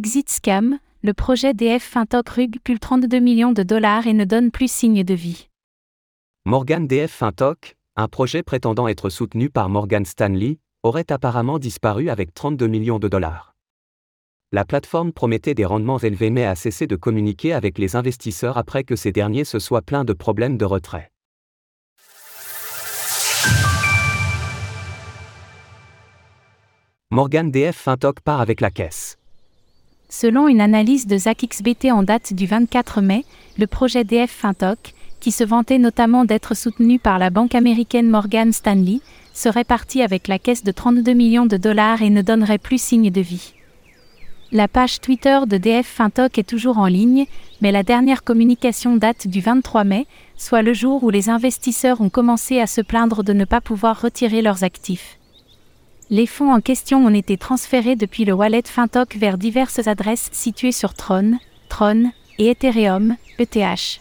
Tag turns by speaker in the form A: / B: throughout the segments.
A: Exit Scam, le projet DF Fintoc rug plus 32 millions de dollars et ne donne plus signe de vie.
B: Morgan DF Fintoc, un projet prétendant être soutenu par Morgan Stanley, aurait apparemment disparu avec 32 millions de dollars. La plateforme promettait des rendements élevés mais a cessé de communiquer avec les investisseurs après que ces derniers se soient plaints de problèmes de retrait. Morgan DF Fintoc part avec la caisse.
A: Selon une analyse de ZachXBT en date du 24 mai, le projet DF Fintoc, qui se vantait notamment d'être soutenu par la banque américaine Morgan Stanley, serait parti avec la caisse de 32 millions de dollars et ne donnerait plus signe de vie. La page Twitter de DF Fintoc est toujours en ligne, mais la dernière communication date du 23 mai, soit le jour où les investisseurs ont commencé à se plaindre de ne pas pouvoir retirer leurs actifs. Les fonds en question ont été transférés depuis le wallet Fintoc vers diverses adresses situées sur Tron, Tron et Ethereum, ETH.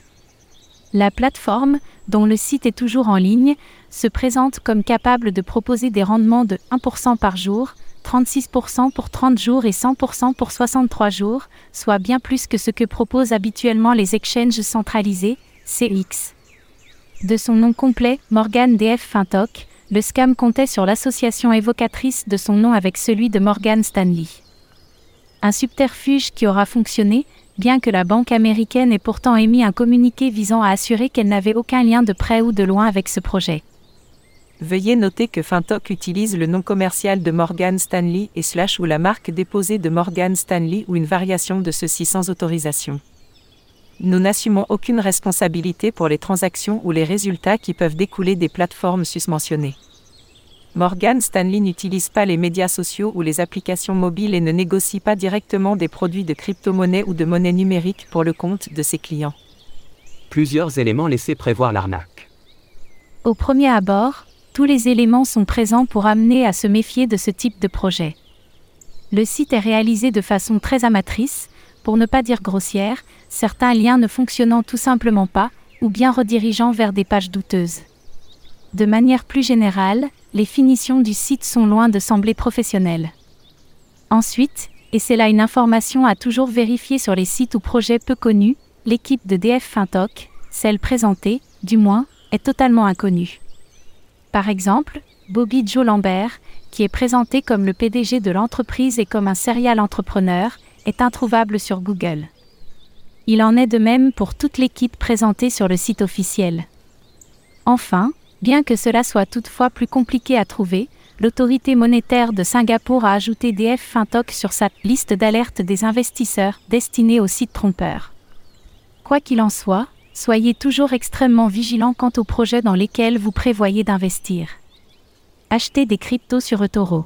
A: La plateforme, dont le site est toujours en ligne, se présente comme capable de proposer des rendements de 1% par jour, 36% pour 30 jours et 100% pour 63 jours, soit bien plus que ce que proposent habituellement les exchanges centralisés, CX. De son nom complet, Morgan DF Fintoc, le scam comptait sur l'association évocatrice de son nom avec celui de Morgan Stanley. Un subterfuge qui aura fonctionné, bien que la banque américaine ait pourtant émis un communiqué visant à assurer qu'elle n'avait aucun lien de près ou de loin avec ce projet.
C: Veuillez noter que Fintoc utilise le nom commercial de Morgan Stanley et slash ou la marque déposée de Morgan Stanley ou une variation de ceci sans autorisation. Nous n'assumons aucune responsabilité pour les transactions ou les résultats qui peuvent découler des plateformes susmentionnées. Morgan Stanley n'utilise pas les médias sociaux ou les applications mobiles et ne négocie pas directement des produits de crypto-monnaie ou de monnaie numérique pour le compte de ses clients.
B: Plusieurs éléments laissaient prévoir l'arnaque.
A: Au premier abord, tous les éléments sont présents pour amener à se méfier de ce type de projet. Le site est réalisé de façon très amatrice, pour ne pas dire grossière, certains liens ne fonctionnant tout simplement pas, ou bien redirigeant vers des pages douteuses. De manière plus générale, les finitions du site sont loin de sembler professionnelles. Ensuite, et c'est là une information à toujours vérifier sur les sites ou projets peu connus, l'équipe de DF Fintoc, celle présentée, du moins, est totalement inconnue. Par exemple, Bobby Joe Lambert, qui est présenté comme le PDG de l'entreprise et comme un serial entrepreneur, introuvable sur Google. Il en est de même pour toute l'équipe présentée sur le site officiel. Enfin, bien que cela soit toutefois plus compliqué à trouver, l'autorité monétaire de Singapour a ajouté DF Fintoc sur sa liste d'alerte des investisseurs destinée aux sites trompeurs. Quoi qu'il en soit, soyez toujours extrêmement vigilant quant aux projets dans lesquels vous prévoyez d'investir. Achetez des cryptos sur eToro.